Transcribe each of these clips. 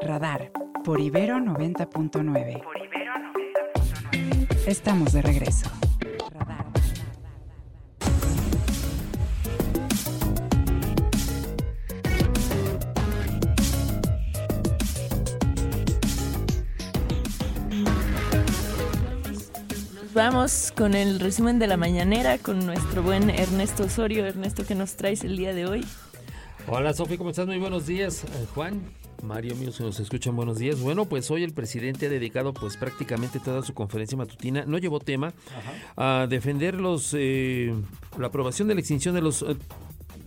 Radar por Ibero 90.9. Estamos de regreso. vamos con el resumen de la mañanera con nuestro buen Ernesto Osorio. Ernesto, ¿qué nos traes el día de hoy? Hola Sofi, ¿cómo estás? Muy buenos días. Eh, Juan, Mario mío, se nos escuchan buenos días. Bueno, pues hoy el presidente ha dedicado pues prácticamente toda su conferencia matutina, no llevó tema, a defender los eh, la aprobación de la extinción de los eh,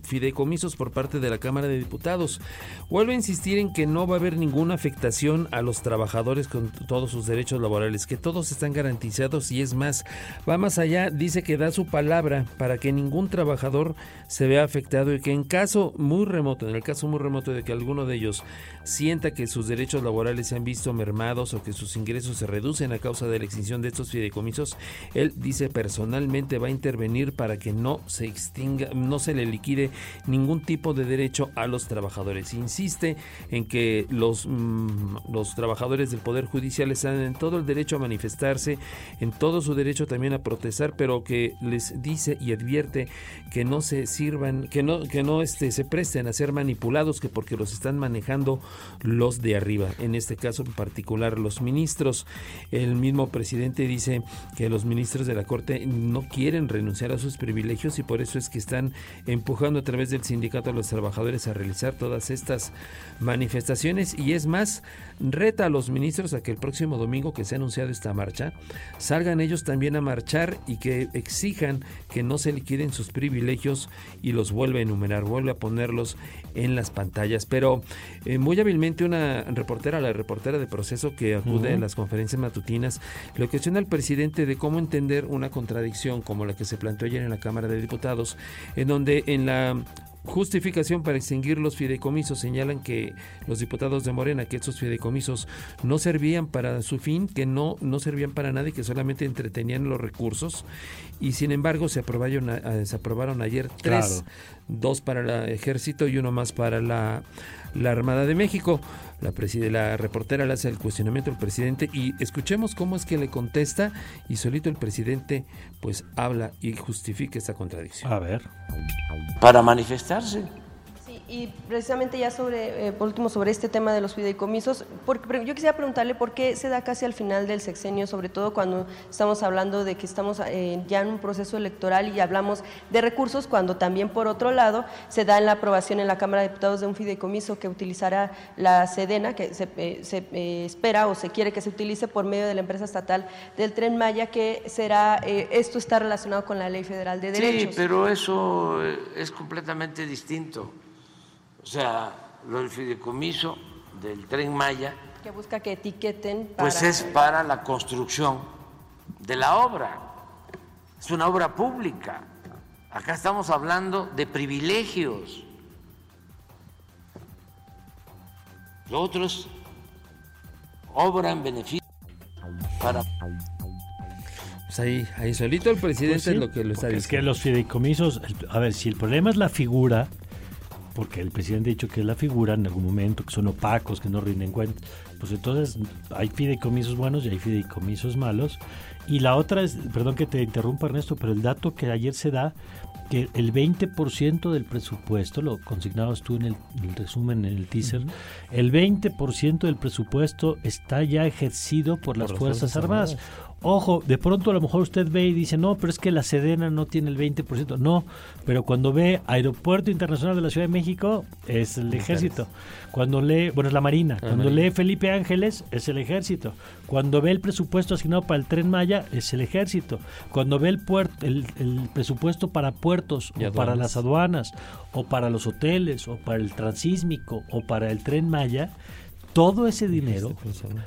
fideicomisos por parte de la Cámara de Diputados. Vuelve a insistir en que no va a haber ninguna afectación a los trabajadores con todos sus derechos laborales, que todos están garantizados y es más, va más allá, dice que da su palabra para que ningún trabajador se vea afectado y que en caso muy remoto, en el caso muy remoto de que alguno de ellos sienta que sus derechos laborales se han visto mermados o que sus ingresos se reducen a causa de la extinción de estos fideicomisos, él dice personalmente va a intervenir para que no se extinga, no se le liquide ningún tipo de derecho a los trabajadores. Insiste en que los, mm, los trabajadores del Poder Judicial están en todo el derecho a manifestarse, en todo su derecho también a protestar, pero que les dice y advierte que no se sirvan, que no, que no este, se presten a ser manipulados, que porque los están manejando los de arriba, en este caso en particular los ministros. El mismo presidente dice que los ministros de la Corte no quieren renunciar a sus privilegios y por eso es que están empujando a través del sindicato de los trabajadores a realizar todas estas manifestaciones y es más, reta a los ministros a que el próximo domingo que se ha anunciado esta marcha, salgan ellos también a marchar y que exijan que no se liquiden sus privilegios y los vuelva a enumerar, vuelve a ponerlos en las pantallas. Pero eh, muy hábilmente una reportera, la reportera de proceso que acude a las conferencias matutinas, le cuestiona al presidente de cómo entender una contradicción como la que se planteó ayer en la Cámara de Diputados, en donde en la justificación para extinguir los fideicomisos. Señalan que los diputados de Morena, que estos fideicomisos no servían para su fin, que no, no servían para nada y que solamente entretenían los recursos. Y sin embargo se aprobaron, se aprobaron ayer tres, dos para el ejército y uno más para la, la Armada de México. La, la reportera le hace el cuestionamiento al presidente y escuchemos cómo es que le contesta y solito el presidente pues habla y justifica esa contradicción. A ver. Para manifestarse. Y precisamente ya sobre, eh, por último, sobre este tema de los fideicomisos, porque, yo quisiera preguntarle por qué se da casi al final del sexenio, sobre todo cuando estamos hablando de que estamos eh, ya en un proceso electoral y hablamos de recursos, cuando también, por otro lado, se da en la aprobación en la Cámara de Diputados de un fideicomiso que utilizará la Sedena, que se, eh, espera o se quiere que se utilice por medio de la empresa estatal del Tren Maya, que será, esto está relacionado con la Ley Federal de Derechos. Sí, pero eso es completamente distinto. O sea, lo del fideicomiso del tren Maya. Que busca que etiqueten. Pues es para la construcción de la obra. Es una obra pública. Acá estamos hablando de privilegios. Lo otro es obra en beneficio para pues ahí, ahí solito el presidente pues es lo que lo está diciendo. Es que los fideicomisos, a ver, si el problema es la figura, porque el presidente ha dicho que es la figura en algún momento, que son opacos, que no rinden cuentas. Pues entonces hay fideicomisos buenos y hay fideicomisos malos. Y la otra es, perdón que te interrumpa Ernesto, pero el dato que ayer se da, que el 20% del presupuesto, lo consignabas tú en el, resumen, en el teaser, el 20% del presupuesto está ya ejercido por las, Fuerzas, Armadas. Ojo, de pronto a lo mejor usted ve y dice, no, pero es que la Sedena no tiene el 20%. No, pero cuando ve Aeropuerto Internacional de la Ciudad de México, es el ejército. Cuando lee, bueno, es la Marina. Cuando lee Felipe Ángeles, es el ejército. Cuando ve el presupuesto asignado para el Tren Maya, es el ejército. Cuando ve el, puerto, el, presupuesto para puertos, o para las aduanas, o para los hoteles, o para el transísmico, o para el Tren Maya, todo ese dinero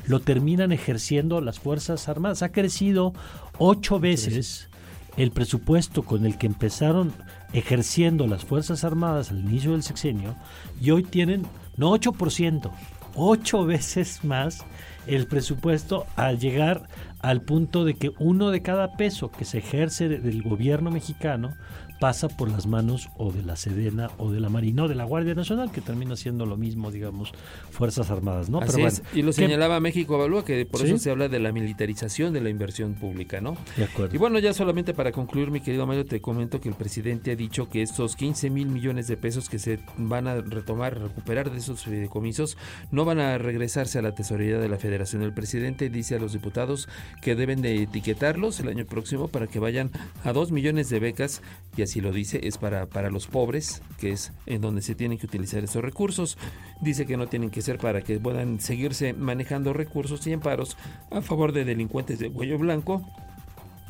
lo terminan ejerciendo las Fuerzas Armadas. Ha crecido ocho veces el presupuesto con el que empezaron ejerciendo las Fuerzas Armadas al inicio del sexenio y hoy tienen, no 8%, ocho veces más el presupuesto al llegar al punto de que uno de cada peso que se ejerce del gobierno mexicano pasa por las manos o de la Sedena o de la Marina o de la Guardia Nacional, que termina siendo lo mismo, digamos, Fuerzas Armadas, ¿no? Así es. Y lo señalaba México Evalúa, que por eso se habla de la militarización de la inversión pública, ¿no? De acuerdo. Y bueno, ya solamente para concluir, mi querido Mario, te comento que el presidente ha dicho que estos 15 mil millones de pesos que se van a retomar, recuperar de esos fideicomisos, no van a regresarse a la tesorería de la Federación. El presidente dice a los diputados que deben de etiquetarlos el año próximo para que vayan a 2 millones de becas y así lo dice, es para, para los pobres, que es en donde se tienen que utilizar esos recursos. Dice que no tienen que ser para que puedan seguirse manejando recursos y amparos a favor de delincuentes de cuello blanco.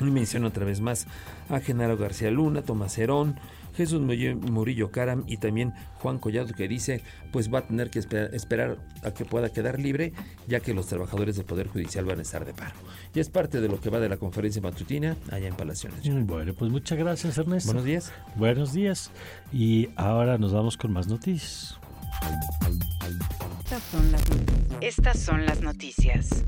Y menciona otra vez más a Genaro García Luna, Tomás Herón, Jesús Murillo Caram y también Juan Collado que dice pues va a tener que esperar, a que pueda quedar libre ya que los trabajadores del Poder Judicial van a estar de paro. Y es parte de lo que va de la conferencia matutina allá en Palacio Bueno, pues muchas gracias Ernesto. Buenos días. Buenos días. Y ahora nos vamos con más noticias. Estas son las noticias.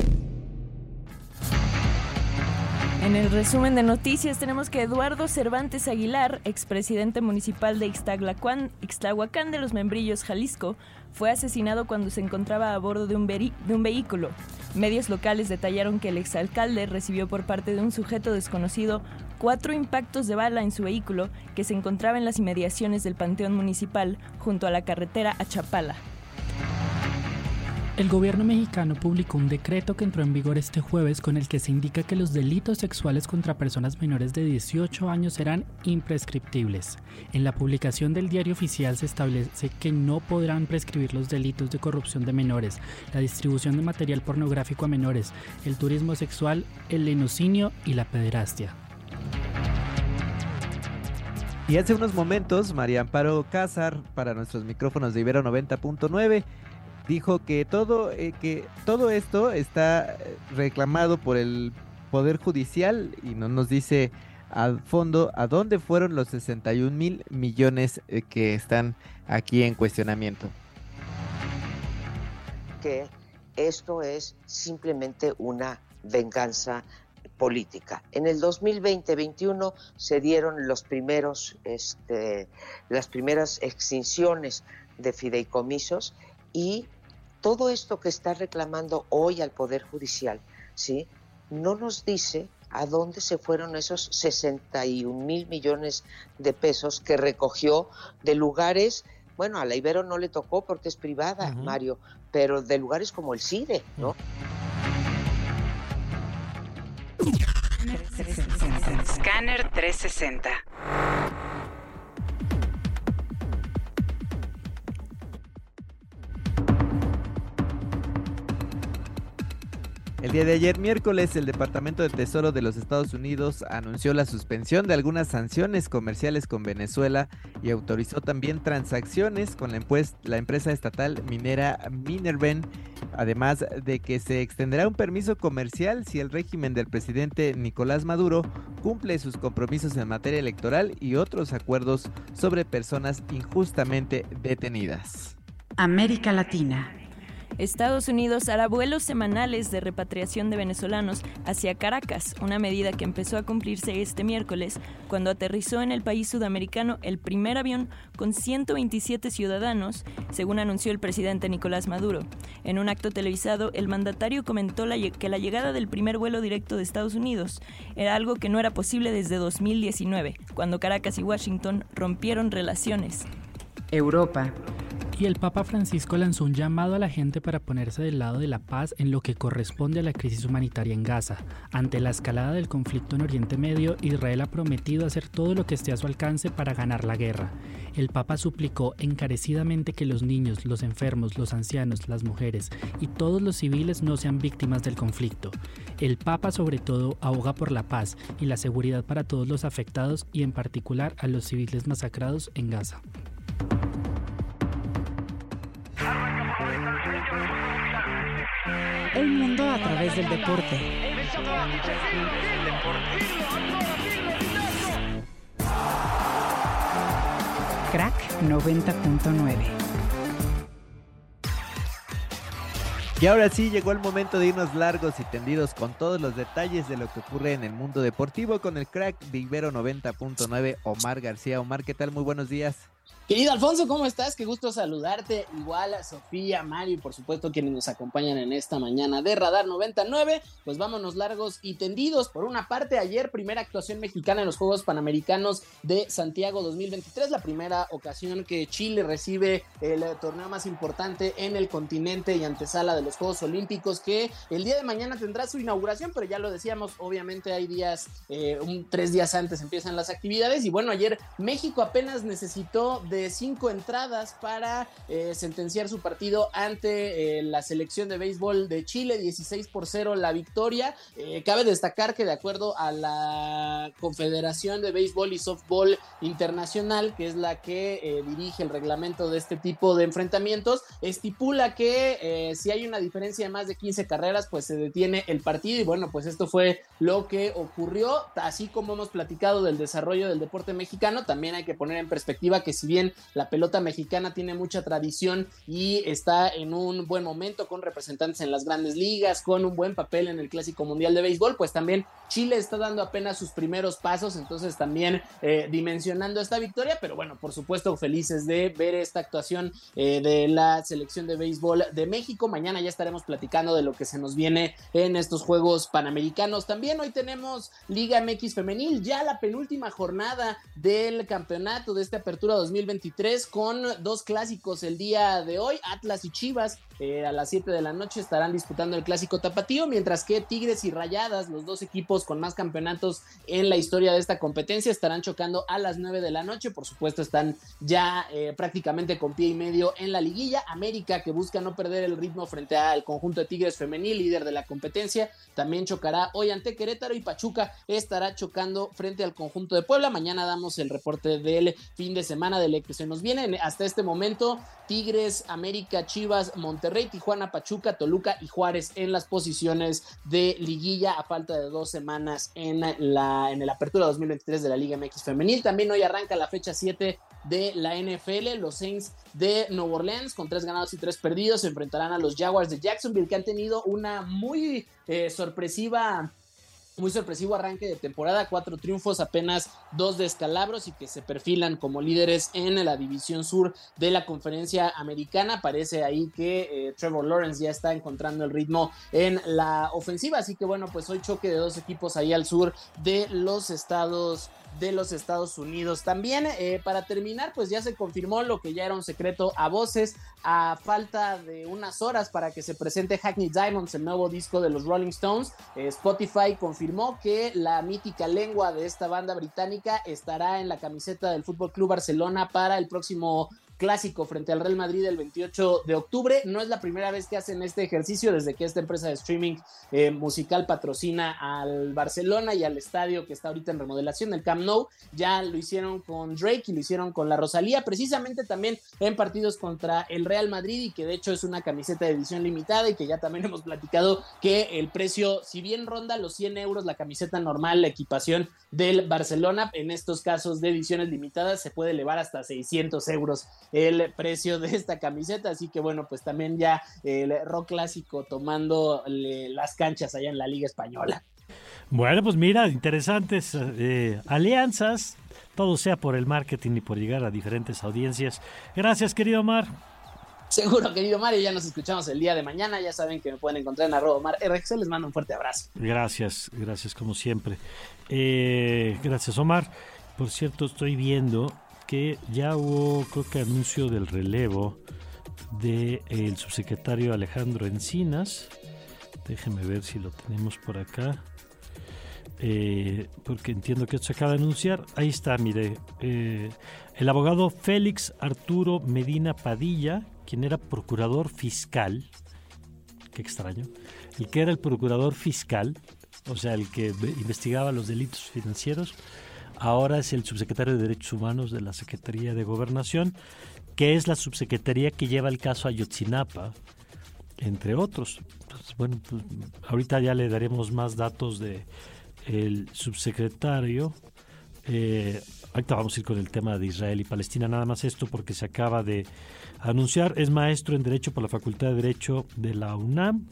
En el resumen de noticias tenemos que Eduardo Cervantes Aguilar, expresidente municipal de Ixtlahuacán de los Membrillos, Jalisco, fue asesinado cuando se encontraba a bordo de un, vehículo. Medios locales detallaron que el exalcalde recibió por parte de un sujeto desconocido cuatro impactos de bala en su vehículo que se encontraba en las inmediaciones del Panteón Municipal junto a la carretera a Chapala. El gobierno mexicano publicó un decreto que entró en vigor este jueves con el que se indica que los delitos sexuales contra personas menores de 18 años serán imprescriptibles. En la publicación del diario oficial se establece que no podrán prescribir los delitos de corrupción de menores, la distribución de material pornográfico a menores, el turismo sexual, el lenocinio y la pederastia. Y hace unos momentos, María Amparo Cázar, para nuestros micrófonos de Ibero 90.9, dijo que todo, eh, que todo esto está reclamado por el Poder Judicial y no nos dice al fondo a dónde fueron los 61 mil millones eh, que están aquí en cuestionamiento. Que esto es simplemente una venganza política. En el 2020-21 se dieron los primeros, este, las primeras extinciones de fideicomisos y todo esto que está reclamando hoy al Poder Judicial, ¿sí? No nos dice a dónde se fueron esos 61 mil millones de pesos que recogió de lugares, bueno, a la Ibero no le tocó porque es privada, Mario, pero de lugares como el CIDE, ¿no? Scanner 360. Día de ayer, miércoles, el Departamento de Tesoro de los Estados Unidos anunció la suspensión de algunas sanciones comerciales con Venezuela y autorizó también transacciones con la, la empresa estatal minera Minerven, además de que se extenderá un permiso comercial si el régimen del presidente Nicolás Maduro cumple sus compromisos en materia electoral y otros acuerdos sobre personas injustamente detenidas. América Latina. Estados Unidos hará vuelos semanales de repatriación de venezolanos hacia Caracas, una medida que empezó a cumplirse este miércoles cuando aterrizó en el país sudamericano el primer avión con 127 ciudadanos, según anunció el presidente Nicolás Maduro. En un acto televisado, el mandatario comentó que la llegada del primer vuelo directo de Estados Unidos era algo que no era posible desde 2019, cuando Caracas y Washington rompieron relaciones. Europa y el Papa Francisco lanzó un llamado a la gente para ponerse del lado de la paz en lo que corresponde a la crisis humanitaria en Gaza. Ante la escalada del conflicto en Oriente Medio, Israel ha prometido hacer todo lo que esté a su alcance para ganar la guerra. El Papa suplicó encarecidamente que los niños, los enfermos, los ancianos, las mujeres y todos los civiles no sean víctimas del conflicto. El Papa sobre todo aboga por la paz y la seguridad para todos los afectados y en particular a los civiles masacrados en Gaza. El mundo a través del deporte. Crack 90.9. Y ahora sí llegó el momento de irnos largos y tendidos con todos los detalles de lo que ocurre en el mundo deportivo con el crack Vivero 90.9 Omar García. Omar, ¿qué tal? Muy buenos días. Querido Alfonso, ¿cómo estás? Qué gusto saludarte. Igual a Sofía, Mario y por supuesto quienes nos acompañan en esta mañana de Radar 99. Pues vámonos largos y tendidos. Por una parte, ayer primera actuación mexicana en los Juegos Panamericanos de Santiago 2023, la primera ocasión que Chile recibe el torneo más importante en el continente y antesala de los Juegos Olímpicos que el día de mañana tendrá su inauguración, pero ya lo decíamos, obviamente hay días, eh, tres días antes empiezan las actividades y bueno, ayer México apenas necesitó de cinco entradas para eh, sentenciar su partido ante eh, la selección de béisbol de Chile, 16 por 0 la victoria. Eh, cabe destacar que de acuerdo a la Confederación de Béisbol y Softball Internacional, que es la que dirige el reglamento de este tipo de enfrentamientos, estipula que si hay una diferencia de más de 15 carreras, pues se detiene el partido y bueno, pues esto fue lo que ocurrió, así como hemos platicado del desarrollo del deporte mexicano, también hay que poner en perspectiva que si bien la pelota mexicana tiene mucha tradición y está en un buen momento con representantes en las grandes ligas, con un buen papel en el Clásico Mundial de Béisbol, pues también Chile está dando apenas sus primeros pasos, entonces también eh, dimensionando esta victoria, pero bueno, por supuesto felices de ver esta actuación eh, de la selección de béisbol de México. Mañana ya estaremos platicando de lo que se nos viene en estos Juegos Panamericanos. También hoy tenemos Liga MX Femenil, ya la penúltima jornada del campeonato de esta apertura 2020 con dos clásicos el día de hoy, Atlas y Chivas. Eh, a las 7 de la noche estarán disputando el clásico tapatío, mientras que Tigres y Rayadas, los dos equipos con más campeonatos en la historia de esta competencia, estarán chocando a las 9 de la noche. Por supuesto, están ya eh, prácticamente con pie y medio en la liguilla. América, que busca no perder el ritmo frente al conjunto de Tigres femenil, líder de la competencia, también chocará hoy ante Querétaro y Pachuca estará chocando frente al conjunto de Puebla. Mañana damos el reporte del fin de semana del que se nos viene hasta este momento Tigres, América, Chivas, Monterrey, Tijuana, Pachuca, Toluca y Juárez en las posiciones de liguilla a falta de dos semanas en la en el apertura 2023 de la Liga MX femenil. También hoy arranca la fecha 7 de la NFL. Los Saints de Nueva Orleans con tres ganados y tres perdidos se enfrentarán a los Jaguars de Jacksonville que han tenido una muy eh, sorpresiva muy sorpresivo arranque de temporada, cuatro triunfos, apenas dos descalabros y que se perfilan como líderes en la división sur de la conferencia americana. Parece ahí que eh, Trevor Lawrence ya está encontrando el ritmo en la ofensiva, así que bueno, pues hoy choque de dos equipos ahí al sur de los Estados de los Estados Unidos. También eh, para terminar, pues ya se confirmó lo que ya era un secreto a voces, a falta de unas horas para que se presente Hackney Diamonds, el nuevo disco de los Rolling Stones. Eh, Spotify confirmó que la mítica lengua de esta banda británica estará en la camiseta del Fútbol Club Barcelona para el próximo clásico frente al Real Madrid el 28 de octubre. No es la primera vez que hacen este ejercicio desde que esta empresa de streaming eh, musical patrocina al Barcelona y al estadio que está ahorita en remodelación, el Camp Nou. Ya lo hicieron con Drake y lo hicieron con la Rosalía, precisamente también en partidos contra el Real Madrid y que de hecho es una camiseta de edición limitada y que ya también hemos platicado que el precio, si bien ronda los 100 euros la camiseta normal, la equipación del Barcelona, en estos casos de ediciones limitadas se puede elevar hasta 600 euros el precio de esta camiseta. Así que bueno, pues también ya el rock clásico tomando las canchas allá en la Liga Española. Bueno, pues mira, interesantes eh, alianzas, todo sea por el marketing y por llegar a diferentes audiencias. Gracias, querido Omar. Seguro, querido Mario, ya nos escuchamos el día de mañana. Ya saben que me pueden encontrar en arroba Omar RX. Les mando un fuerte abrazo. Gracias, gracias como siempre. Eh, gracias, Omar. Por cierto, estoy viendo que ya hubo, creo que anuncio del relevo del subsecretario Alejandro Encinas. Déjeme ver si lo tenemos por acá. Eh, porque entiendo que esto se acaba de anunciar. Ahí está, mire. Eh, el abogado Félix Arturo Medina Padilla, quien era procurador fiscal. Qué extraño. El que era el procurador fiscal, o sea, el que investigaba los delitos financieros ahora es el subsecretario de Derechos Humanos de la Secretaría de Gobernación, que es la subsecretaría que lleva el caso Ayotzinapa, entre otros. Pues, bueno, pues, ahorita ya le daremos más datos de el subsecretario. Eh, ahorita vamos a ir con el tema de Israel y Palestina, nada más esto porque se acaba de anunciar, es maestro en Derecho por la Facultad de Derecho de la UNAM,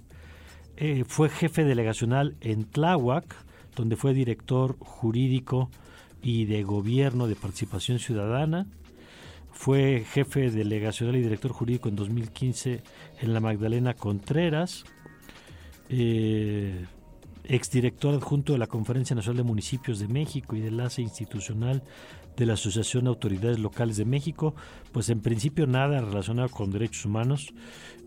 eh, fue jefe delegacional en Tláhuac, donde fue director jurídico y de gobierno de participación ciudadana, fue jefe delegacional y director jurídico en 2015 en la Magdalena Contreras, eh, exdirector adjunto de la Conferencia Nacional de Municipios de México y de enlace institucional de la Asociación de Autoridades Locales de México, pues en principio nada relacionado con derechos humanos,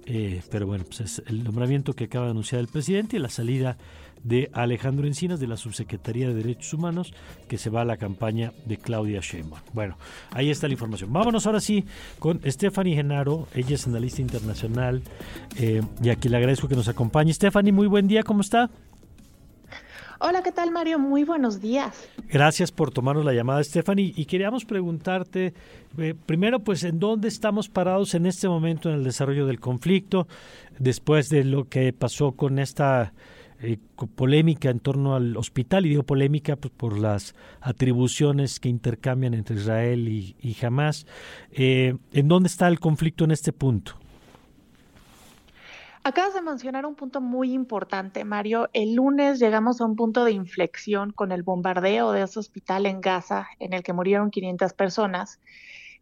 eh, pero bueno, pues es el nombramiento que acaba de anunciar el presidente y la salida de Alejandro Encinas de la Subsecretaría de Derechos Humanos que se va a la campaña de Claudia Sheinbaum. Bueno, ahí está la información. Vámonos ahora sí con Stephanie Genaro, ella es analista internacional eh, y aquí le agradezco que nos acompañe. Stephanie, muy buen día, ¿cómo está? Hola, ¿qué tal Mario? Muy buenos días. Gracias por tomarnos la llamada, Stephanie. Y queríamos preguntarte, eh, primero, pues, ¿en dónde estamos parados en este momento en el desarrollo del conflicto, después de lo que pasó con esta eh, polémica en torno al hospital? Y digo polémica pues, por las atribuciones que intercambian entre Israel y, y Hamas. Eh, ¿En dónde está el conflicto en este punto? Acabas de mencionar un punto muy importante, Mario. El lunes llegamos a un punto de inflexión con el bombardeo de ese hospital en Gaza, en el que murieron 500 personas.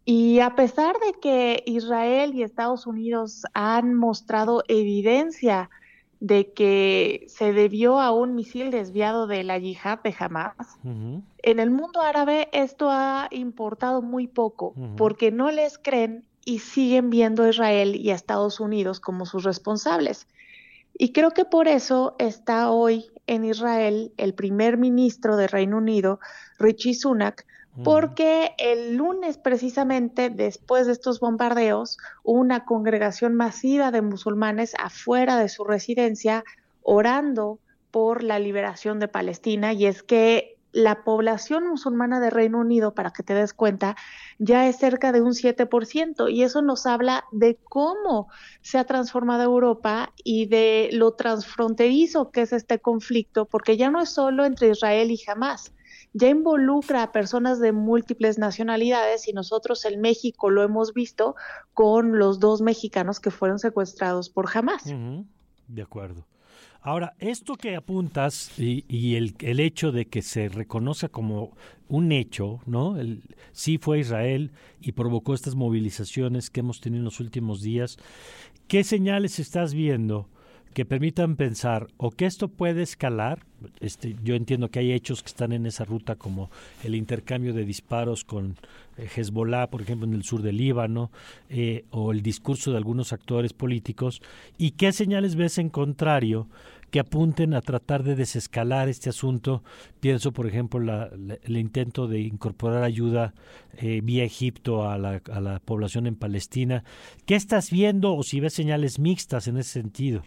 Y a pesar de que Israel y Estados Unidos han mostrado evidencia de que se debió a un misil desviado de la yihad de Hamas, en el mundo árabe esto ha importado muy poco, porque no les creen y siguen viendo a Israel y a Estados Unidos como sus responsables. Y creo que por eso está hoy en Israel el primer ministro de Reino Unido, Richie Sunak, porque el lunes precisamente después de estos bombardeos hubo una congregación masiva de musulmanes afuera de su residencia orando por la liberación de Palestina. Y es que la población musulmana de Reino Unido, para que te des cuenta, ya es cerca de un 7% y eso nos habla de cómo se ha transformado Europa y de lo transfronterizo que es este conflicto, porque ya no es solo entre Israel y Hamas, ya involucra a personas de múltiples nacionalidades y nosotros en México lo hemos visto con los dos mexicanos que fueron secuestrados por Hamas. De acuerdo. Ahora, esto que apuntas y, el, el, hecho de que se reconozca como un hecho, ¿no? El, sí fue Israel y provocó estas movilizaciones que hemos tenido en los últimos días. ¿Qué señales estás viendo que permitan pensar o que esto puede escalar? Este, yo entiendo que hay hechos que están en esa ruta como el intercambio de disparos con eh, Hezbollah, por ejemplo, en el sur del Líbano, eh, o el discurso de algunos actores políticos. ¿Y qué señales ves en contrario? que apunten a tratar de desescalar este asunto. Pienso, por ejemplo, la, el intento de incorporar ayuda eh, vía Egipto a la, a la población en Palestina. ¿Qué estás viendo o si ves señales mixtas en ese sentido?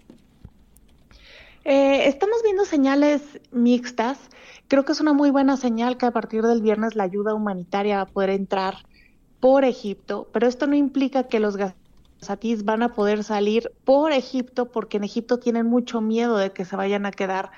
Eh, estamos viendo señales mixtas. Creo que es una muy buena señal que a partir del viernes la ayuda humanitaria va a poder entrar por Egipto, pero esto no implica que los Satis van a poder salir por Egipto porque en Egipto tienen mucho miedo de que se vayan a quedar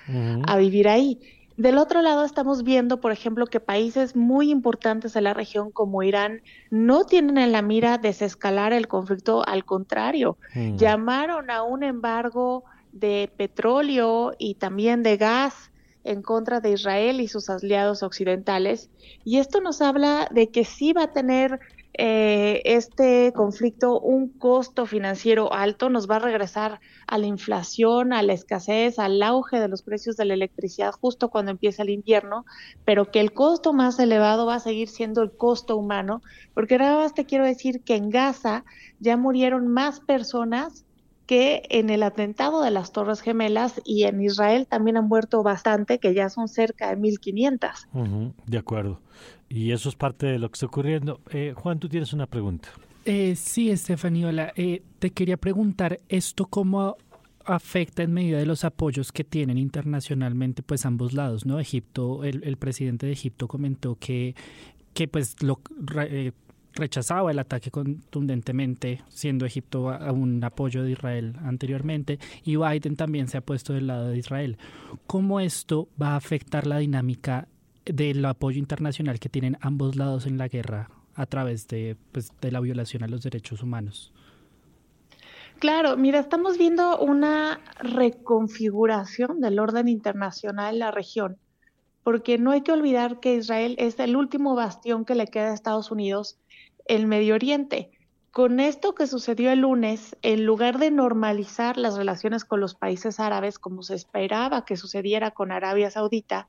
a vivir ahí. Del otro lado estamos viendo, por ejemplo, que países muy importantes de la región como Irán no tienen en la mira desescalar el conflicto, al contrario, llamaron a un embargo de petróleo y también de gas en contra de Israel y sus aliados occidentales. Y esto nos habla de que sí va a tener eh, este conflicto un costo financiero alto, nos va a regresar a la inflación, a la escasez, al auge de los precios de la electricidad justo cuando empieza el invierno, pero que el costo más elevado va a seguir siendo el costo humano, porque nada más te quiero decir que en Gaza ya murieron más personas que en el atentado de las Torres Gemelas y en Israel también han muerto bastante, que ya son cerca de 1.500. de acuerdo. Y eso es parte de lo que está ocurriendo. Eh, Juan, tú tienes una pregunta. Eh, sí, Estefaniola, eh, te quería preguntar esto cómo afecta en medida de los apoyos que tienen internacionalmente pues ambos lados, ¿no? Egipto, el, presidente de Egipto comentó que, que pues lo eh, rechazaba el ataque contundentemente, siendo Egipto un apoyo de Israel anteriormente, y Biden también se ha puesto del lado de Israel. ¿Cómo esto va a afectar la dinámica del apoyo internacional que tienen ambos lados en la guerra a través de, pues, de la violación a los derechos humanos. Claro, mira, estamos viendo una reconfiguración del orden internacional en la región, porque no hay que olvidar que Israel es el último bastión que le queda a Estados Unidos en Medio Oriente. Con esto que sucedió el lunes, en lugar de normalizar las relaciones con los países árabes como se esperaba que sucediera con Arabia Saudita,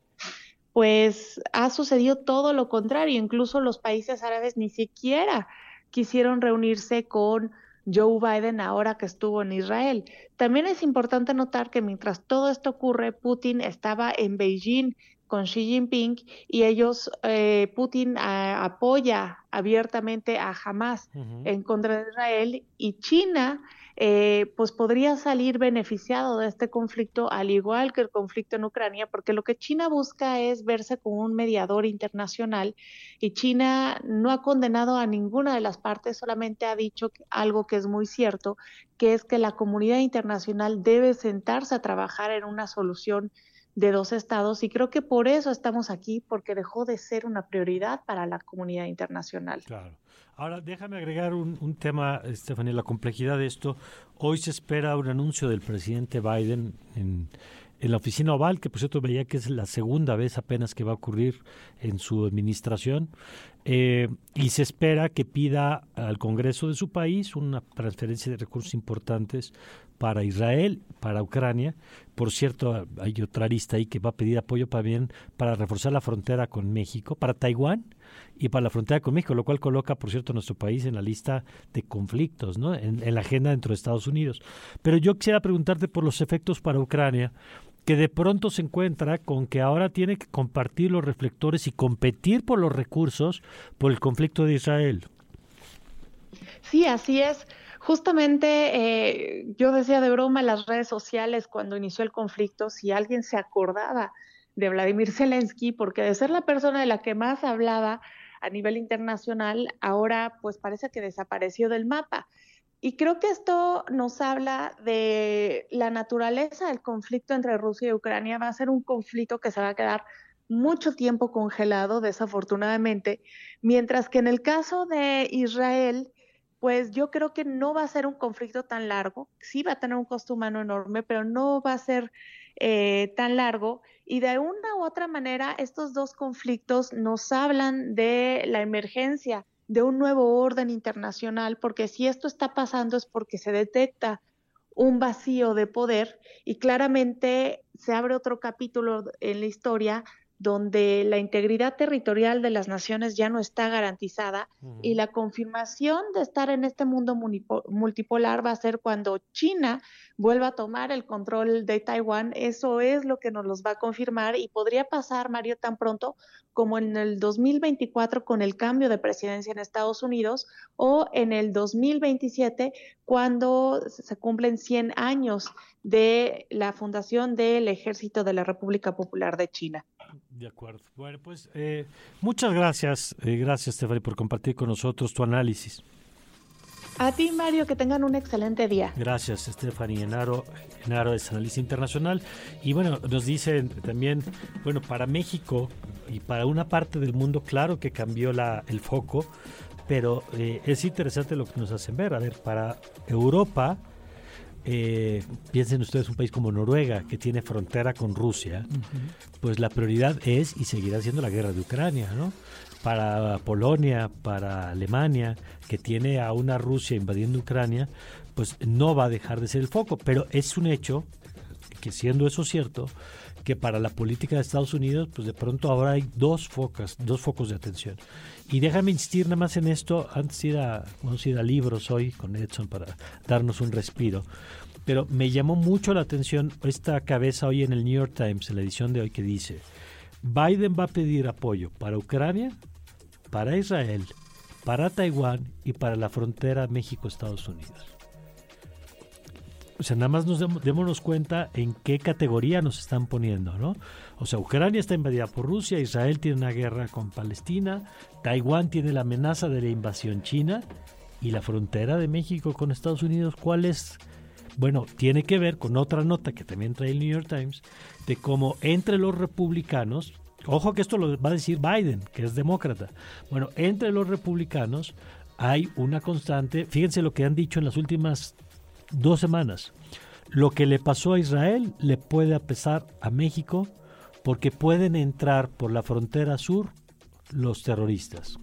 pues ha sucedido todo lo contrario. Incluso los países árabes ni siquiera quisieron reunirse con Joe Biden ahora que estuvo en Israel. También es importante notar que mientras todo esto ocurre, Putin estaba en Beijing con Xi Jinping y ellos, eh, Putin apoya abiertamente a Hamas en contra de Israel y China eh, pues podría salir beneficiado de este conflicto, al igual que el conflicto en Ucrania, porque lo que China busca es verse como un mediador internacional y China no ha condenado a ninguna de las partes, solamente ha dicho algo que es muy cierto, que es que la comunidad internacional debe sentarse a trabajar en una solución de dos estados y creo que por eso estamos aquí, porque dejó de ser una prioridad para la comunidad internacional. Claro. Ahora, déjame agregar un, tema, Estefanía, la complejidad de esto. Hoy se espera un anuncio del presidente Biden en, la oficina oval, que por cierto veía que es la segunda vez apenas que va a ocurrir en su administración, eh, y se espera que pida al Congreso de su país una transferencia de recursos importantes para Israel, para Ucrania. Por cierto, hay otra lista ahí que va a pedir apoyo para bien para reforzar la frontera con México, para Taiwán y para la frontera con México, lo cual coloca, por cierto, nuestro país en la lista de conflictos, ¿no? en, en la agenda dentro de Estados Unidos. Pero yo quisiera preguntarte por los efectos para Ucrania que de pronto se encuentra con que ahora tiene que compartir los reflectores y competir por los recursos por el conflicto de Israel. Sí, así es. Justamente eh, yo decía de broma en las redes sociales cuando inició el conflicto, si alguien se acordaba de Vladimir Zelensky, porque de ser la persona de la que más hablaba a nivel internacional, ahora pues parece que desapareció del mapa. Y creo que esto nos habla de la naturaleza del conflicto entre Rusia y Ucrania. Va a ser un conflicto que se va a quedar mucho tiempo congelado, desafortunadamente, mientras que en el caso de Israel, pues yo creo que no va a ser un conflicto tan largo, sí va a tener un costo humano enorme, pero no va a ser eh, tan largo. Y de una u otra manera, estos dos conflictos nos hablan de la emergencia de un nuevo orden internacional, porque si esto está pasando es porque se detecta un vacío de poder y claramente se abre otro capítulo en la historia donde la integridad territorial de las naciones ya no está garantizada y la confirmación de estar en este mundo multipolar va a ser cuando China vuelva a tomar el control de Taiwán. Eso es lo que nos los va a confirmar y podría pasar, Mario, tan pronto como en el 2024 con el cambio de presidencia en Estados Unidos o en el 2027 cuando se cumplen 100 años de la fundación del Ejército de la República Popular de China. De acuerdo. Bueno, pues eh, muchas gracias. Eh, gracias, Stephanie, por compartir con nosotros tu análisis. A ti, Mario, que tengan un excelente día. Gracias, Stephanie Enaro. Enaro es analista internacional. Y bueno, nos dicen también, bueno, para México y para una parte del mundo, claro que cambió la, el foco, pero eh, es interesante lo que nos hacen ver. A ver, para Europa, eh, piensen ustedes un país como Noruega, que tiene frontera con Rusia, pues la prioridad es y seguirá siendo la guerra de Ucrania, ¿no? Para Polonia, para Alemania, que tiene a una Rusia invadiendo Ucrania, pues no va a dejar de ser el foco, pero es un hecho que siendo eso cierto, que para la política de Estados Unidos, pues de pronto ahora hay dos focos, dos focos de atención. Y déjame insistir nada más en esto, antes de ir vamos a ir a libros hoy con Edson para darnos un respiro. Pero me llamó mucho la atención esta cabeza hoy en el New York Times, en la edición de hoy, que dice, Biden va a pedir apoyo para Ucrania, para Israel, para Taiwán y para la frontera México-Estados Unidos. O sea, nada más nos démonos cuenta en qué categoría nos están poniendo, ¿no? O sea, Ucrania está invadida por Rusia, Israel tiene una guerra con Palestina, Taiwán tiene la amenaza de la invasión china y la frontera de México con Estados Unidos, ¿cuál es? Bueno, tiene que ver con otra nota que también trae el New York Times de cómo entre los republicanos Ojo que esto lo va a decir Biden, que es demócrata. Bueno, entre los republicanos hay una constante, fíjense lo que han dicho en las últimas dos semanas. Lo que le pasó a Israel le puede apesar a México porque pueden entrar por la frontera sur los terroristas.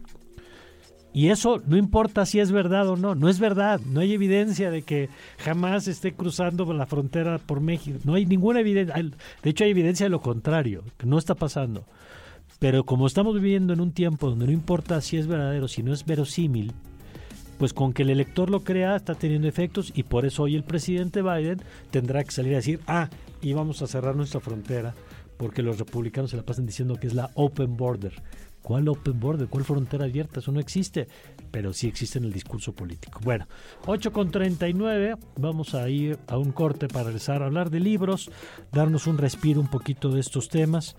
Y eso no importa si es verdad o no, no es verdad, no hay evidencia de que jamás esté cruzando la frontera por México, no hay ninguna evidencia, de hecho hay evidencia de lo contrario, que no está pasando. Pero como estamos viviendo en un tiempo donde no importa si es verdadero, si no es verosímil, pues con que el elector lo crea está teniendo efectos y por eso hoy el presidente Biden tendrá que salir a decir, ah, íbamos a cerrar nuestra frontera porque los republicanos se la pasan diciendo que es la open border. ¿Cuál open border? ¿Cuál frontera abierta? Eso no existe, pero sí existe en el discurso político. Bueno, 8.39, vamos a ir a un corte para regresar a hablar de libros, darnos un respiro un poquito de estos temas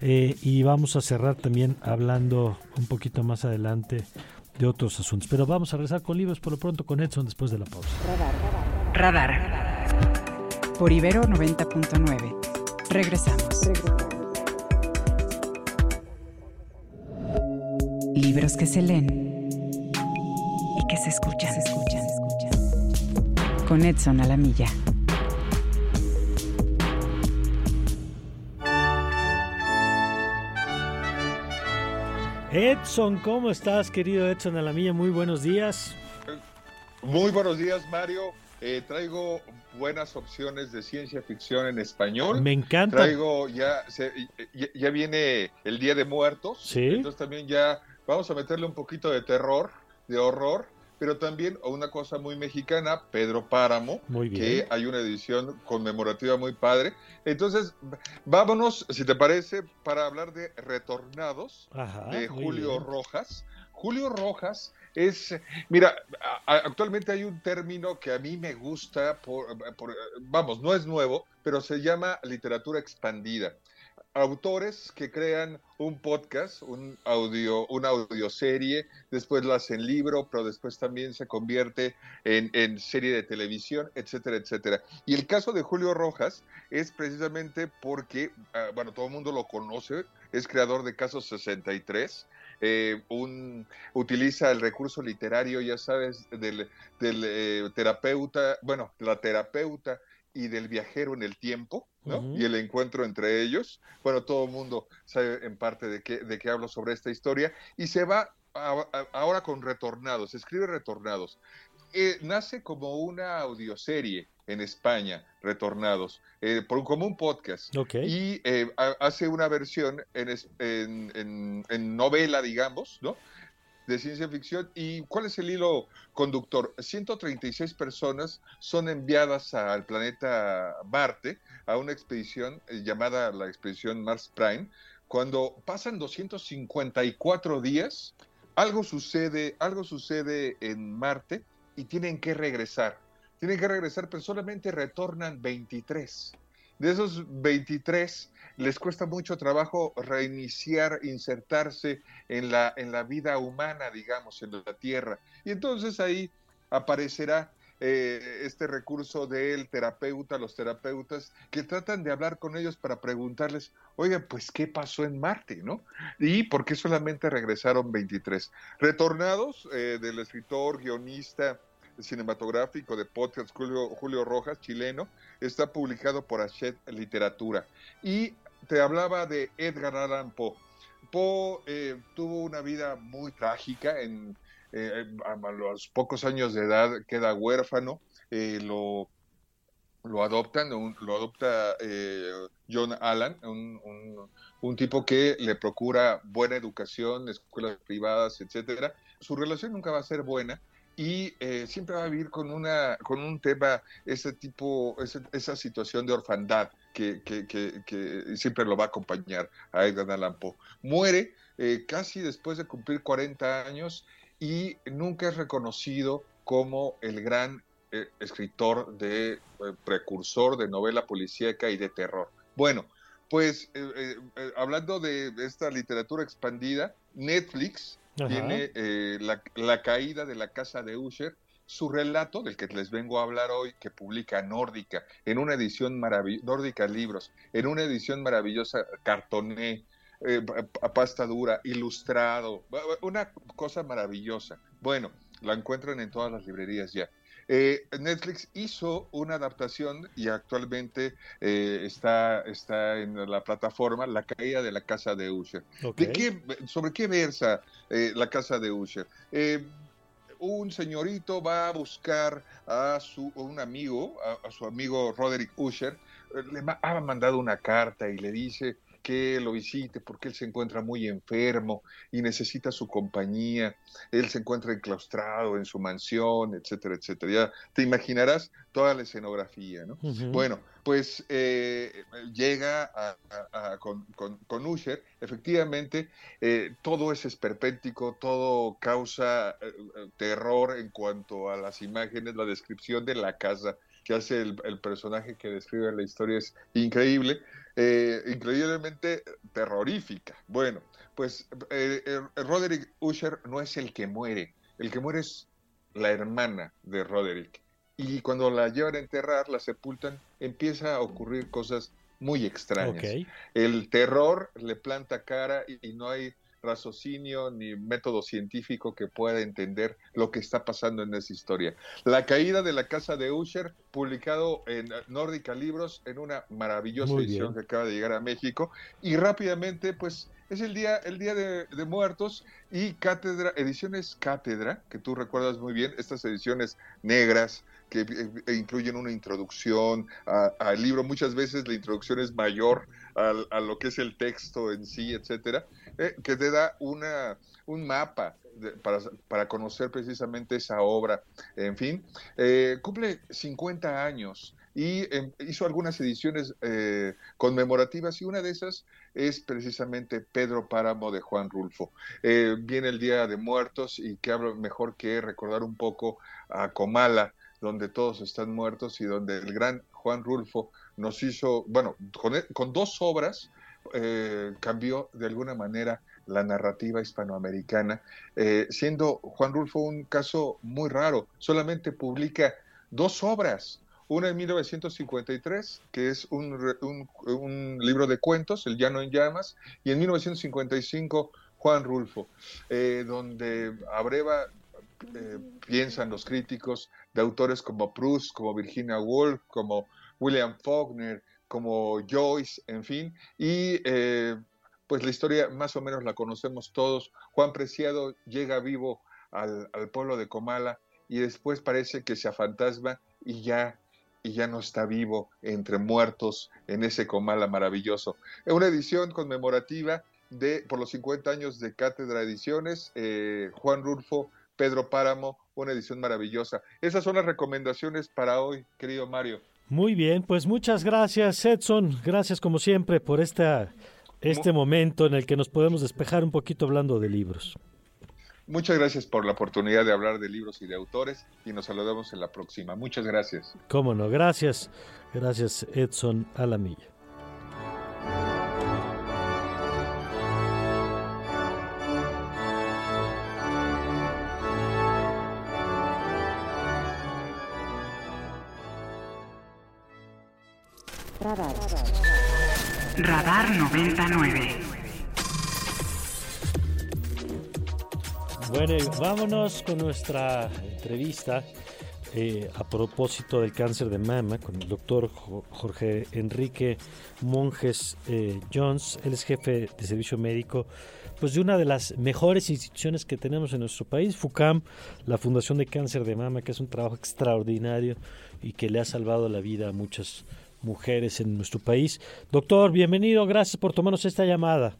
eh, y vamos a cerrar también hablando un poquito más adelante de otros asuntos. Pero vamos a regresar con libros por lo pronto con Edson después de la pausa. Radar. Radar. Por Ibero 90.9. Regresamos. Libros que se leen y que se escuchan. Se escuchan. Con Edson Alamilla. Edson, ¿cómo estás, querido Edson Alamilla? Muy buenos días. Muy buenos días, Mario. Eh, traigo buenas opciones de ciencia ficción en español. Me encanta. Traigo ya, ya, viene el Día de Muertos. Sí. Entonces también ya vamos a meterle un poquito de terror, de horror, pero también una cosa muy mexicana, Pedro Páramo, muy bien. que hay una edición conmemorativa muy padre. Entonces, vámonos, si te parece, para hablar de Retornados, de Julio Rojas. Julio Rojas es, mira, actualmente hay un término que a mí me gusta, por, vamos, no es nuevo, pero se llama literatura expandida. Autores que crean un podcast, un audio, una audioserie, después lo hacen libro, pero después también se convierte en, en serie de televisión, etcétera, etcétera. Y el caso de Julio Rojas es precisamente porque, ah, bueno, todo el mundo lo conoce, es creador de Casos 63, eh, un, utiliza el recurso literario, ya sabes, del, del eh, terapeuta, bueno, la terapeuta y del viajero en el tiempo, ¿no? Y el encuentro entre ellos. Bueno, todo el mundo sabe en parte de qué, de qué hablo sobre esta historia. Y se va ahora con Retornados, escribe Retornados. Eh, nace como una audioserie en España, Retornados, eh, por, como un podcast. Y eh, hace una versión en, en, novela, digamos, ¿no? De ciencia ficción. ¿Y cuál es el hilo conductor? 136 personas son enviadas al planeta Marte a una expedición eh, llamada la expedición Mars Prime. Cuando pasan 254 días, algo sucede, algo sucede en Marte y tienen que regresar tienen que regresar, pero solamente retornan 23. De esos 23 les cuesta mucho trabajo reiniciar, insertarse en la, en la vida humana, digamos, en la Tierra. Y entonces ahí aparecerá eh, este recurso del terapeuta, los terapeutas, que tratan de hablar con ellos para preguntarles, oiga, pues, ¿qué pasó en Marte, no? Y por qué solamente regresaron 23. Retornados eh, del escritor, guionista, cinematográfico de podcast Julio, Rojas, chileno, está publicado por Hachette Literatura. Y te hablaba de Edgar Allan Poe. Poe eh, tuvo una vida muy trágica, en, eh, a los pocos años de edad queda huérfano, eh, lo, lo adoptan, lo adopta John Allan, un, un, tipo que le procura buena educación, escuelas privadas, etcétera. Su relación nunca va a ser buena, y eh, siempre va a vivir con, una, con un tema, ese tipo, esa situación de orfandad que, que, que, siempre lo va a acompañar a Edgar Allan Poe. Muere eh, casi después de cumplir 40 años y nunca es reconocido como el gran eh, escritor de precursor de novela policíaca y de terror. Bueno, pues hablando de esta literatura expandida, Netflix tiene eh, la, caída de la casa de Usher, su relato, del que les vengo a hablar hoy, que publica Nórdica, en una edición maravillosa, Nórdica Libros, en una edición maravillosa, cartoné, eh, a pasta dura, ilustrado, una cosa maravillosa. Bueno, la encuentran en todas las librerías ya. Eh, Netflix hizo una adaptación y actualmente eh, está, está en la plataforma La caída de la casa de Usher. ¿De qué, ¿Sobre qué versa eh, la casa de Usher? un señorito va a buscar a su un amigo, a, a su amigo Roderick Usher, le ha mandado una carta y le dice que lo visite porque él se encuentra muy enfermo y necesita su compañía. Él se encuentra enclaustrado en su mansión, etcétera, etcétera. Ya te imaginarás toda la escenografía, ¿no? Bueno, pues eh, llega con, con, Usher. Efectivamente, eh, todo es esperpéntico, todo causa eh, terror en cuanto a las imágenes, la descripción de la casa que hace el, el personaje que describe la historia es increíble. Eh, increíblemente terrorífica. Bueno, pues eh, eh, Roderick Usher no es el que muere, el que muere es la hermana de Roderick. Y cuando la llevan a enterrar, la sepultan, empieza a ocurrir cosas muy extrañas. El terror le planta cara y no hay raciocinio ni método científico que pueda entender lo que está pasando en esa historia. La caída de la casa de Usher, publicado en Nórdica Libros en una maravillosa edición que acaba de llegar a México. Y rápidamente pues es el día el día de, muertos y cátedra ediciones cátedra que tú recuerdas muy bien estas ediciones negras que eh, incluyen una introducción al libro. Muchas veces la introducción es mayor a, lo que es el texto en sí etcétera eh, que te da una, un mapa para, para, conocer precisamente esa obra. En fin, eh, cumple 50 años y em, hizo algunas ediciones eh, conmemorativas y una de esas es precisamente Pedro Páramo de Juan Rulfo. viene el Día de Muertos y que hablo mejor que recordar un poco a Comala, donde todos están muertos y donde el gran Juan Rulfo nos hizo, bueno, con, con dos obras, eh, cambió de alguna manera la narrativa hispanoamericana, eh, siendo Juan Rulfo un caso muy raro. Solamente publica dos obras, una en 1953, que es un, un, libro de cuentos, El Llano en Llamas, y en 1955 Juan Rulfo, eh, donde abreva, piensan los críticos, de autores como Proust, como Virginia Woolf, como William Faulkner, como Joyce, en fin, y eh, pues la historia más o menos la conocemos todos. Juan Preciado llega vivo al, pueblo de Comala y después parece que se afantasma y ya y ya no está vivo entre muertos en ese Comala maravilloso. Es una edición conmemorativa de por los 50 años de Cátedra Ediciones, eh, Juan Rulfo, Pedro Páramo, una edición maravillosa. Esas son las recomendaciones para hoy, querido Mario. Muy bien, pues muchas gracias Edson, gracias como siempre por esta, este momento en el que nos podemos despejar un poquito hablando de libros. Muchas gracias por la oportunidad de hablar de libros y de autores y nos saludamos en la próxima. Muchas gracias. Cómo no, gracias. Gracias Edson Alamilla. Radar 99. Bueno, vámonos con nuestra entrevista eh, a propósito del cáncer de mama con el doctor Jorge Enrique Monjes eh, Jones. Él es jefe de servicio médico pues de una de las mejores instituciones que tenemos en nuestro país, FUCAM, la Fundación de Cáncer de Mama, que es un trabajo extraordinario y que le ha salvado la vida a muchas mujeres en nuestro país. Doctor, bienvenido, gracias por tomarnos esta llamada.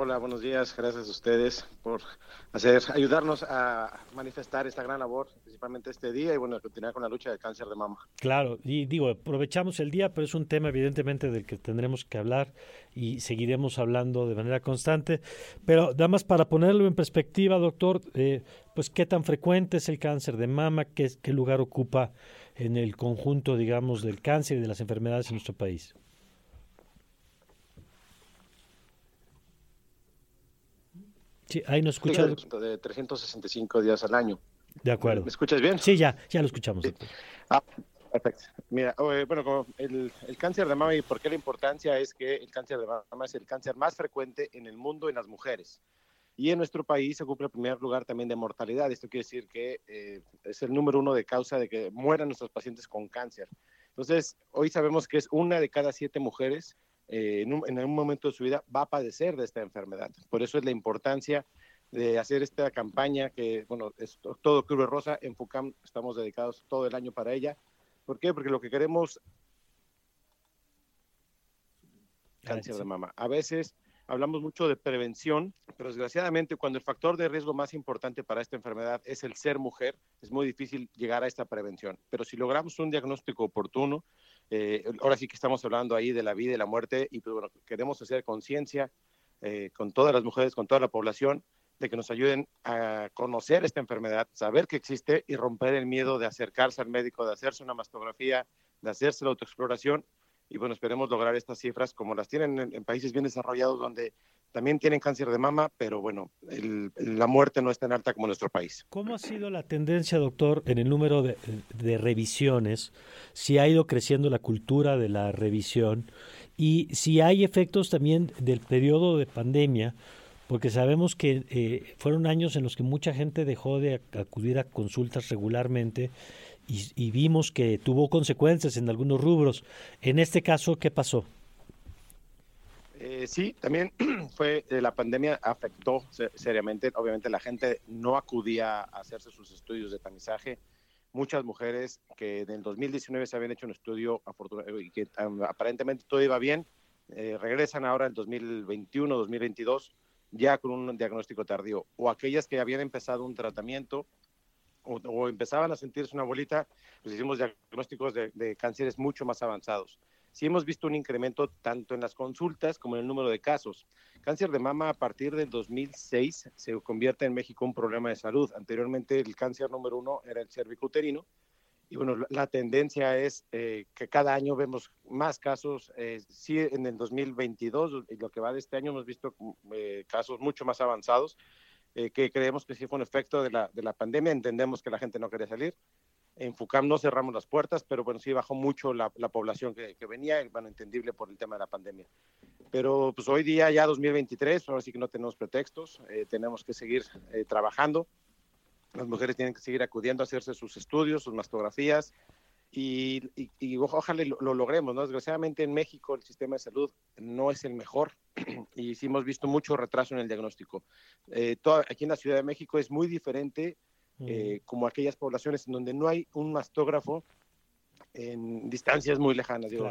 Hola, buenos días, gracias a ustedes por hacer, ayudarnos a manifestar esta gran labor, principalmente este día y bueno, continuar con la lucha del cáncer de mama. Claro, y digo, aprovechamos el día, pero es un tema evidentemente del que tendremos que hablar y seguiremos hablando de manera constante. Pero nada más para ponerlo en perspectiva, doctor, eh, pues qué tan frecuente es el cáncer de mama, qué, qué lugar ocupa en el conjunto, digamos, del cáncer y de las enfermedades en nuestro país? Sí, ahí nos escucha. De 365 días al año. De acuerdo. ¿Me escuchas bien? Sí, ya, ya lo escuchamos. Ah, Perfecto. Mira, eh, bueno, el, el, cáncer de mama y por qué la importancia es que el cáncer de mama es el cáncer más frecuente en el mundo en las mujeres. Y en nuestro país se ocupa el primer lugar también de mortalidad. Esto quiere decir que eh, es el número uno de causa de que mueran nuestros pacientes con cáncer. Entonces, hoy sabemos que es una de cada siete mujeres eh, en, un, en algún momento de su vida va a padecer de esta enfermedad. Por eso es la importancia de hacer esta campaña que, bueno, es todo Cruz Rosa. En FUCAM estamos dedicados todo el año para ella. ¿Por qué? Porque lo que queremos... Cáncer de mama. A veces hablamos mucho de prevención, pero desgraciadamente cuando el factor de riesgo más importante para esta enfermedad es el ser mujer, es muy difícil llegar a esta prevención. Pero si logramos un diagnóstico oportuno, eh, ahora sí que estamos hablando ahí de la vida y la muerte y pues bueno, queremos hacer conciencia eh, con todas las mujeres, con toda la población, de que nos ayuden a conocer esta enfermedad, saber que existe y romper el miedo de acercarse al médico, de hacerse una mastografía, de hacerse la autoexploración y bueno, esperemos lograr estas cifras como las tienen en, países bien desarrollados donde también tienen cáncer de mama, pero bueno, la muerte no es tan alta como en nuestro país. ¿Cómo ha sido la tendencia, doctor, en el número de, de revisiones? Si ha ido creciendo la cultura de la revisión y si hay efectos también del periodo de pandemia, porque sabemos que eh, fueron años en los que mucha gente dejó de acudir a consultas regularmente y, vimos que tuvo consecuencias en algunos rubros. En este caso, ¿qué pasó? Eh, sí, también fue eh, la pandemia afectó seriamente. Obviamente la gente no acudía a hacerse sus estudios de tamizaje. Muchas mujeres que en el 2019 se habían hecho un estudio que aparentemente todo iba bien, eh, regresan ahora en 2021, 2022 ya con un diagnóstico tardío. O aquellas que habían empezado un tratamiento o, empezaban a sentirse una bolita, pues hicimos diagnósticos de, cánceres mucho más avanzados. Sí hemos visto un incremento tanto en las consultas como en el número de casos. Cáncer de mama a partir del 2006 se convierte en México un problema de salud. Anteriormente el cáncer número uno era el cervicuterino y bueno, la tendencia es eh, que cada año vemos más casos. Eh, sí, en el 2022, lo que va de este año, hemos visto eh, casos mucho más avanzados. Eh, que creemos que sí fue un efecto de la, de la pandemia. Entendemos que la gente no quería salir. En FUCAM no cerramos las puertas, pero bueno, sí bajó mucho la, la población que, que, venía, bueno, entendible por el tema de la pandemia. Pero pues hoy día, ya 2023, ahora sí que no tenemos pretextos, eh, tenemos que seguir eh, trabajando. Las mujeres tienen que seguir acudiendo a hacerse sus estudios, sus mastografías, y, y, ojalá lo, logremos, ¿no? Desgraciadamente en México el sistema de salud no es el mejor y sí hemos visto mucho retraso en el diagnóstico. Eh, aquí en la Ciudad de México es muy diferente eh, como aquellas poblaciones en donde no hay un mastógrafo en distancias muy lejanas. Digo,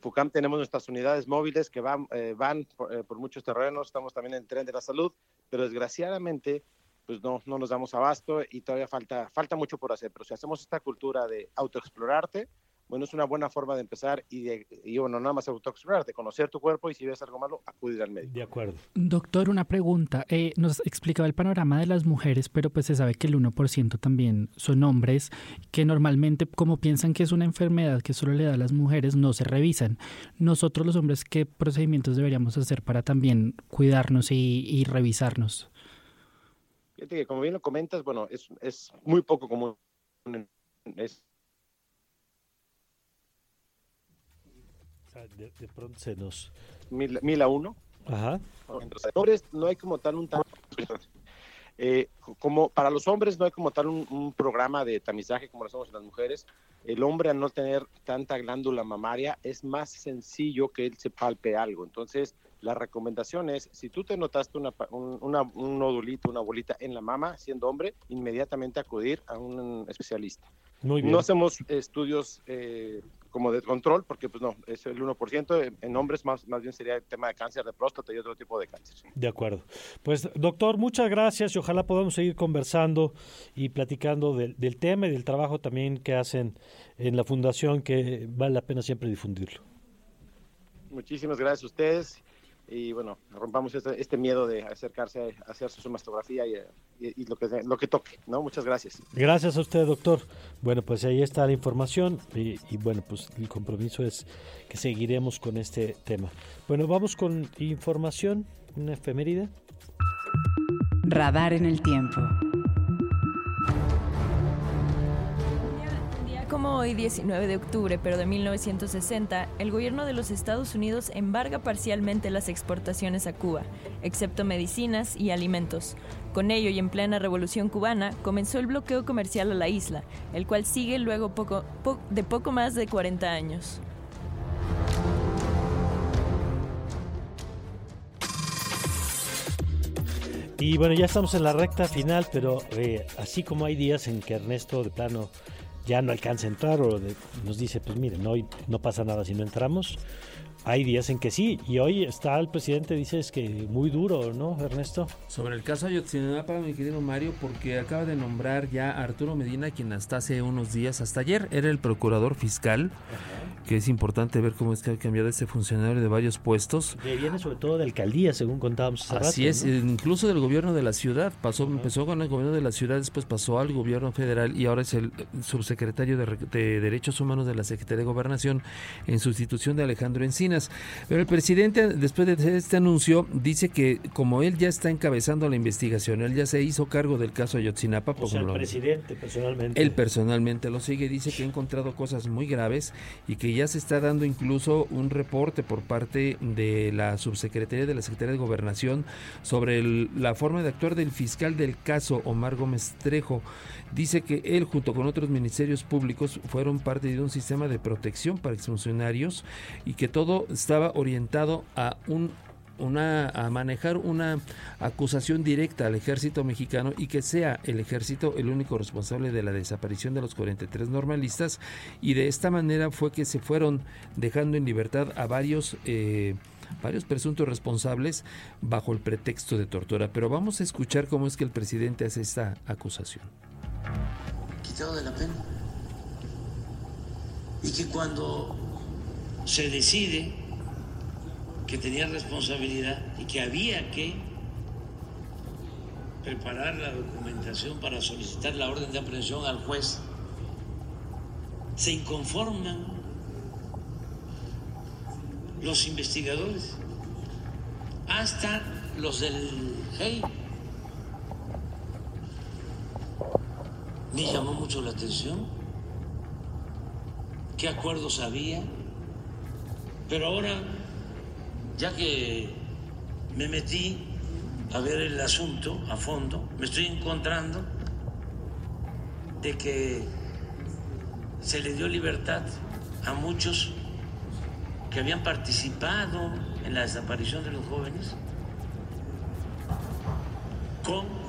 FUCAM tenemos nuestras unidades móviles que van, eh, van por, por, muchos terrenos, estamos también en el tren de la salud, pero desgraciadamente pues no, no nos damos abasto y todavía falta, falta mucho por hacer. Pero si hacemos esta cultura de autoexplorarte, bueno, es una buena forma de empezar y, de, y bueno, nada más autoexplorarte, conocer tu cuerpo y si ves algo malo, acudir al médico. De acuerdo. Doctor, una pregunta. Eh, nos explicaba el panorama de las mujeres, pero pues se sabe que el 1% también son hombres que normalmente, como piensan que es una enfermedad que solo le da a las mujeres, no se revisan. Nosotros los hombres, ¿qué procedimientos deberíamos hacer para también cuidarnos y, y revisarnos? Fíjate que como bien lo comentas, bueno, es, es muy poco común. Es... De, de, pronto se nos... Mil, mil a uno. Ajá. Entre los hombres no hay como tal un... Eh, como para los hombres no hay como tal un, un, programa de tamizaje como lo hacemos en las mujeres. El hombre al no tener tanta glándula mamaria es más sencillo que él se palpe algo. Entonces, la recomendación es, si tú te notaste una, un, una, un nodulito, una bolita en la mama, siendo hombre, inmediatamente acudir a un especialista. Muy bien. No hacemos estudios eh, como de control, porque pues no, es el 1%, en hombres más, más bien sería el tema de cáncer de próstata y otro tipo de cáncer. De acuerdo. Pues doctor, muchas gracias y ojalá podamos seguir conversando y platicando del, del tema y del trabajo también que hacen en la fundación, que vale la pena siempre difundirlo. Muchísimas gracias a ustedes y bueno, rompamos este, este, miedo de acercarse a hacerse su mastografía y, y, y, lo, que, lo que toque, ¿no? Muchas gracias. Gracias a usted, doctor. Bueno, pues ahí está la información y, y, bueno, pues el compromiso es que seguiremos con este tema. Bueno, vamos con información, una efeméride. Radar en el tiempo. Hoy 19 de octubre, pero de 1960, el gobierno de los Estados Unidos embarga parcialmente las exportaciones a Cuba, excepto medicinas y alimentos. Con ello y en plena revolución cubana, comenzó el bloqueo comercial a la isla, el cual sigue luego de poco más de 40 años. Y bueno, ya estamos en la recta final, pero eh, así como hay días en que Ernesto de plano ya no alcanza a entrar o nos dice, pues miren, hoy no pasa nada si no entramos, hay días en que sí, y hoy está el presidente, dices que muy duro, ¿no, Ernesto? Sobre el caso Ayotzinapa, mi querido Mario, porque acaba de nombrar ya a Arturo Medina, quien hasta hace unos días, hasta ayer, era el procurador fiscal, que es importante ver cómo es que ha cambiado este funcionario de varios puestos. Que viene sobre todo de alcaldía, según contábamos hace Así es, incluso del gobierno de la ciudad, pasó, empezó con el gobierno de la ciudad, después pasó al gobierno federal y ahora es el subsecretario de, de Derechos Humanos de la Secretaría de Gobernación en sustitución de Alejandro Encina. Pero el presidente, después de este anuncio, dice que como él ya está encabezando la investigación, él ya se hizo cargo del caso Ayotzinapa. O sea, el presidente personalmente. Él personalmente lo sigue, dice que ha encontrado cosas muy graves y que ya se está dando incluso un reporte por parte de la subsecretaría de la Secretaría de Gobernación sobre la forma de actuar del fiscal del caso, Omar Gómez Trejo. Dice que él junto con otros ministerios públicos fueron parte de un sistema de protección para exfuncionarios y que todo estaba orientado a un una, a manejar una acusación directa al ejército mexicano y que sea el ejército el único responsable de la desaparición de los 43 normalistas y de esta manera fue que se fueron dejando en libertad a varios eh, varios presuntos responsables bajo el pretexto de tortura. Pero vamos a escuchar cómo es que el presidente hace esta acusación. Quitado de la pena. Y que cuando se decide que tenía responsabilidad y que había que preparar la documentación para solicitar la orden de aprehensión al juez, se inconforman los investigadores, hasta los del GEI. Me llamó mucho la atención. Qué acuerdos había, pero ahora ya que me metí a ver el asunto a fondo, me estoy encontrando de que se le dio libertad a muchos que habían participado en la desaparición de los jóvenes con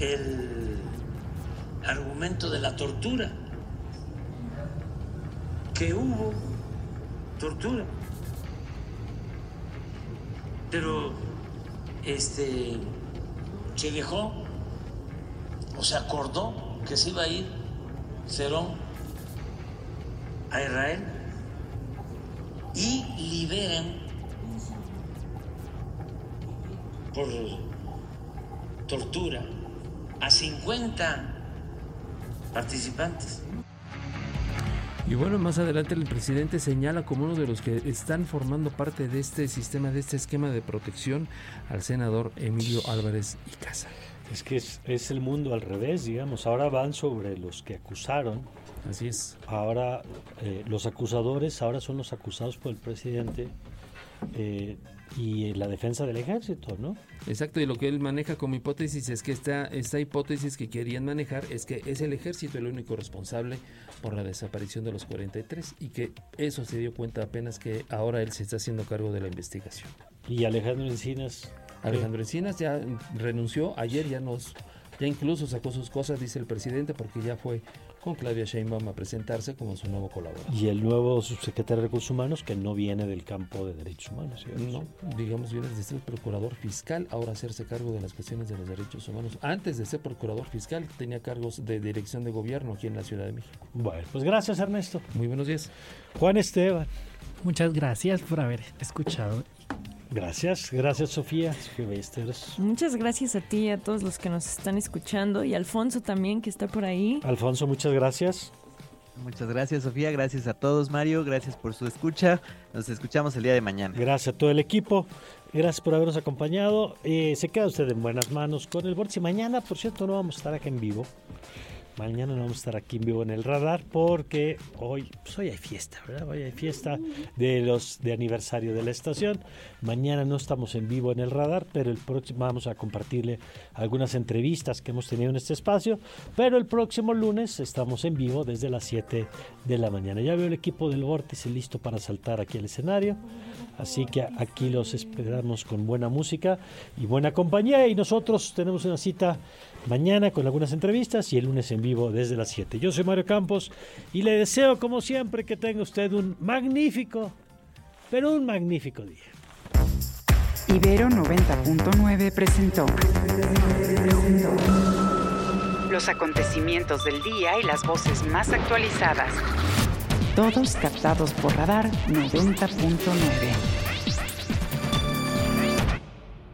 el argumento de la tortura, que hubo tortura. Pero este se dejó o se acordó que se iba a ir Cerón a Israel y liberan por tortura a 50 participantes. Y bueno, más adelante el presidente señala como uno de los que están formando parte de este sistema, de este esquema de protección, al senador Emilio Álvarez y Casa. Es que es, el mundo al revés, digamos. Ahora van sobre los que acusaron. Así es. Ahora eh, los acusadores, ahora son los acusados por el presidente. Eh, y la defensa del ejército, ¿no? Exacto, y lo que él maneja como hipótesis es que esta, esta hipótesis que querían manejar es que es el ejército el único responsable por la desaparición de los 43 y que eso se dio cuenta apenas que ahora él se está haciendo cargo de la investigación. ¿Y Alejandro Encinas? Alejandro Encinas ya renunció, ayer ya nos, ya incluso sacó sus cosas, dice el presidente, porque ya fue con Claudia Sheinbaum a presentarse como su nuevo colaborador. Y el nuevo subsecretario de Recursos Humanos que no viene del campo de derechos humanos. No, digamos, viene de ser procurador fiscal, ahora hacerse cargo de las cuestiones de los derechos humanos. Antes de ser procurador fiscal tenía cargos de dirección de gobierno aquí en la Ciudad de México. Bueno, pues gracias Ernesto. Muy buenos días. Juan Esteban. Muchas gracias por haber escuchado Gracias, gracias Sofía. Muchas gracias a ti y a todos los que nos están escuchando y Alfonso también que está por ahí. Alfonso, muchas gracias. Muchas gracias Sofía, gracias a todos Mario, gracias por su escucha. Nos escuchamos el día de mañana. Gracias a todo el equipo, gracias por habernos acompañado. Eh, se queda usted en buenas manos con el Vórtice. Mañana, por cierto, no vamos a estar aquí en vivo. Mañana no vamos a estar aquí en vivo en el radar porque hoy, pues hoy hay fiesta, ¿verdad? Hoy hay fiesta de los de aniversario de la estación. Mañana no estamos en vivo en el radar, pero el próximo vamos a compartirle algunas entrevistas que hemos tenido en este espacio. Pero el próximo lunes estamos en vivo desde las 7 de la mañana. Ya veo el equipo del Vórtice listo para saltar aquí al escenario. Así que aquí los esperamos con buena música y buena compañía. Y nosotros tenemos una cita mañana con algunas entrevistas y el lunes en vivo desde las 7. Yo soy Mario Campos y le deseo como siempre que tenga usted un magnífico, pero un magnífico día. Ibero 90.9 presentó los acontecimientos del día y las voces más actualizadas. Todos captados por radar 90.9.